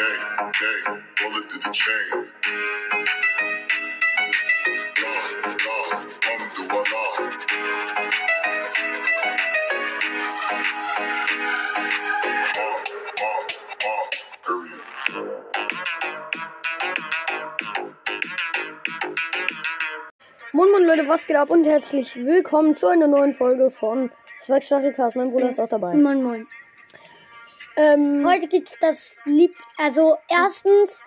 gang, gang, bullet to the chain. La, la, alhamdulillah. Period. Moin Moin Leute, was geht ab und herzlich willkommen zu einer neuen Folge von Zweigstachelcast. Mein Bruder ist auch dabei. Moin Moin. Ähm, Heute gibt's das Lieb, also erstens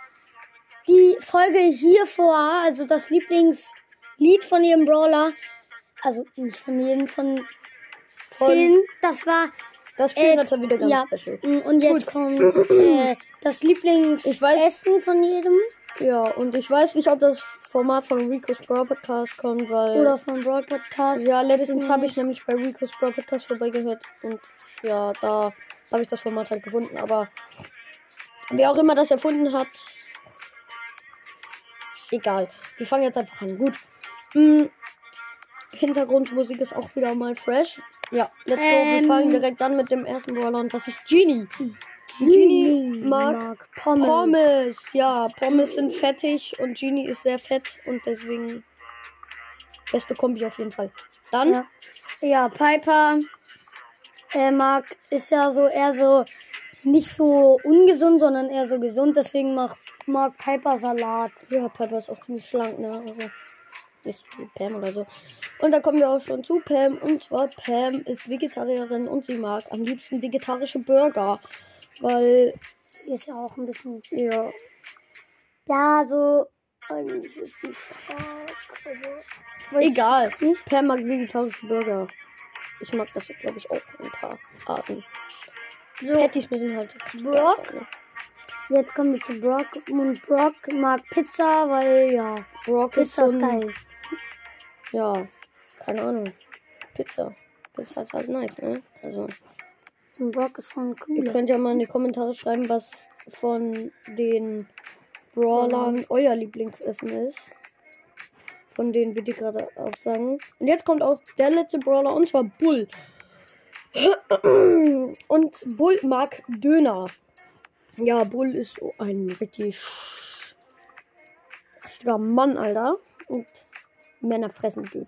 die Folge hier vor, also das Lieblingslied von jedem Brawler, also nicht von jedem, von Von- zehn, das war, das äh, wird wieder ganz ja, special. und jetzt kommt äh, das Lieblingsessen Ich weiß- von jedem Ja, und ich weiß nicht, ob das Format von Rico's Brawl Podcast kommt, weil. oder vom Broad Podcast. ja, letztens habe ich nämlich bei Rico's Brawl Podcast vorbeigehört und ja, da habe ich das Format halt gefunden. Aber wer auch immer das erfunden hat, egal. Wir fangen jetzt einfach an. Gut. Hm, Hintergrundmusik ist auch wieder mal fresh. Ja, let's go. Wir Ähm. fangen direkt an mit dem ersten Brawler und das ist Genie. Genie mag Pommes. Pommes. Ja, Pommes sind fettig und Genie ist sehr fett und deswegen beste Kombi auf jeden Fall. Dann Ja. Ja, Piper äh, mag, ist ja so eher so nicht so ungesund, sondern eher so gesund. Deswegen mag, mag Piper Salat. Ja, Piper ist auch ziemlich schlank, ne? Also nicht wie Pam oder so. Und da kommen wir auch schon zu Pam. Und zwar Pam ist Vegetarierin und sie mag am liebsten vegetarische Burger. Weil, ist ja auch ein bisschen. ja, Ja, so. Eigentlich ist sie stark. aber- Weiß egal. Pam mag vegetarische Burger. Ich mag das, glaube ich, auch ein paar Arten. So, Patties müssen halt. Brock? Ne? jetzt kommen wir zu Brock. Und Brock mag Pizza, weil ja. Brock ist Pizza so ist geil. Ja, keine Ahnung. Pizza. Pizza ist halt nice, ne? Also. Und Brock ist Ihr cool. könnt ja mal in die Kommentare schreiben, was von den Brawlern euer Lieblingsessen ist. Von denen wir die gerade auch sagen. Und jetzt kommt auch der letzte Brawler und zwar Bull. Und Bull mag Döner. Ja, Bull ist so ein richtig richtiger Mann, Alter. Und Männer fressen Döner.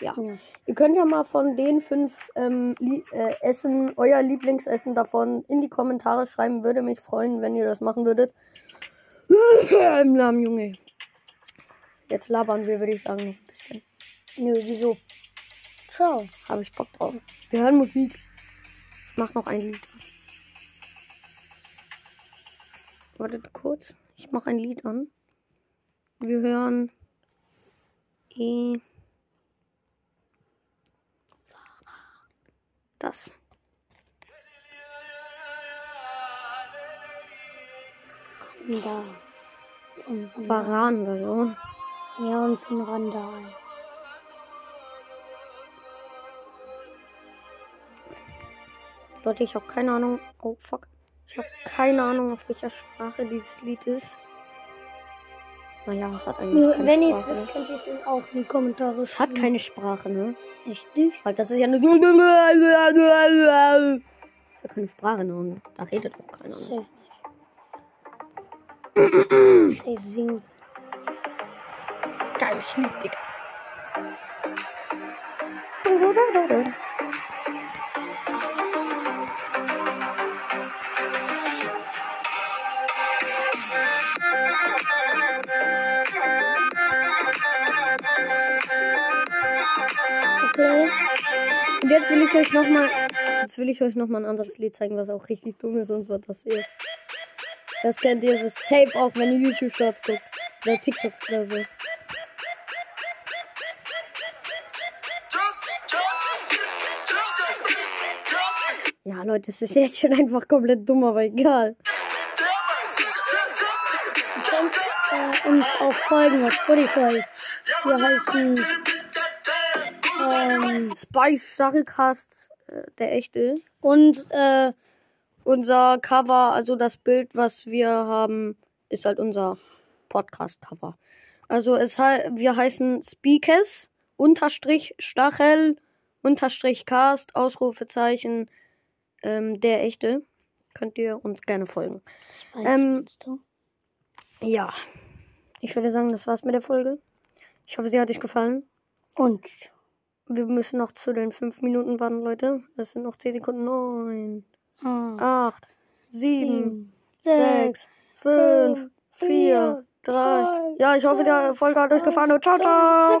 Ja. Ja. Ihr könnt ja mal von den fünf ähm, äh, Essen, euer Lieblingsessen davon in die Kommentare schreiben. Würde mich freuen, wenn ihr das machen würdet. Im Namen, Junge. Jetzt labern wir, würde ich sagen, noch ein bisschen. Nö, wieso? Ciao. Habe ich Bock drauf. Wir hören Musik. Ich mach noch ein Lied. Wartet kurz. Ich mache ein Lied an. Wir hören. E. Das. Da. Varan oder so. Ja, und von Randall. Leute, ich habe keine Ahnung. Oh fuck. Ich habe keine Ahnung, auf welcher Sprache dieses Lied ist. Naja, es hat eigentlich keine Wenn ihr es wisst, könnt ihr es auch in die Kommentare Es hat schreiben. keine Sprache, ne? Echt nicht? Weil das ist ja ist ja keine Sprache, ne? Und da redet auch keiner. Ne? Safe nicht. Safe singen. Geiles Lied, Digga. Und jetzt will ich euch nochmal. Jetzt will ich euch noch mal ein anderes Lied zeigen, was auch richtig dumm ist und zwar das hier. Das kennt ihr so safe auch, wenn ihr YouTube Shorts guckt. Oder TikTok oder so. Ja, Leute, es ist jetzt schon einfach komplett dumm, aber egal. Uns auch folgen auf Spotify. Wir heißen ähm, Spice Stachelcast, äh, der echte. Und äh, unser Cover, also das Bild, was wir haben, ist halt unser Podcast-Cover. Also es he wir heißen Speakers, Unterstrich Stachel, Unterstrich Cast, Ausrufezeichen, ähm, der echte. Könnt ihr uns gerne folgen. Spice ähm, du? Ja. Ich würde sagen, das war's mit der Folge. Ich hoffe, sie hat euch gefallen. Und wir müssen noch zu den 5 Minuten warten, Leute. Das sind noch 10 Sekunden. 9, 8, 7, 6, 5, 4, 3. Ja, ich hoffe, der Erfolg hat euch gefallen. Ciao, ciao.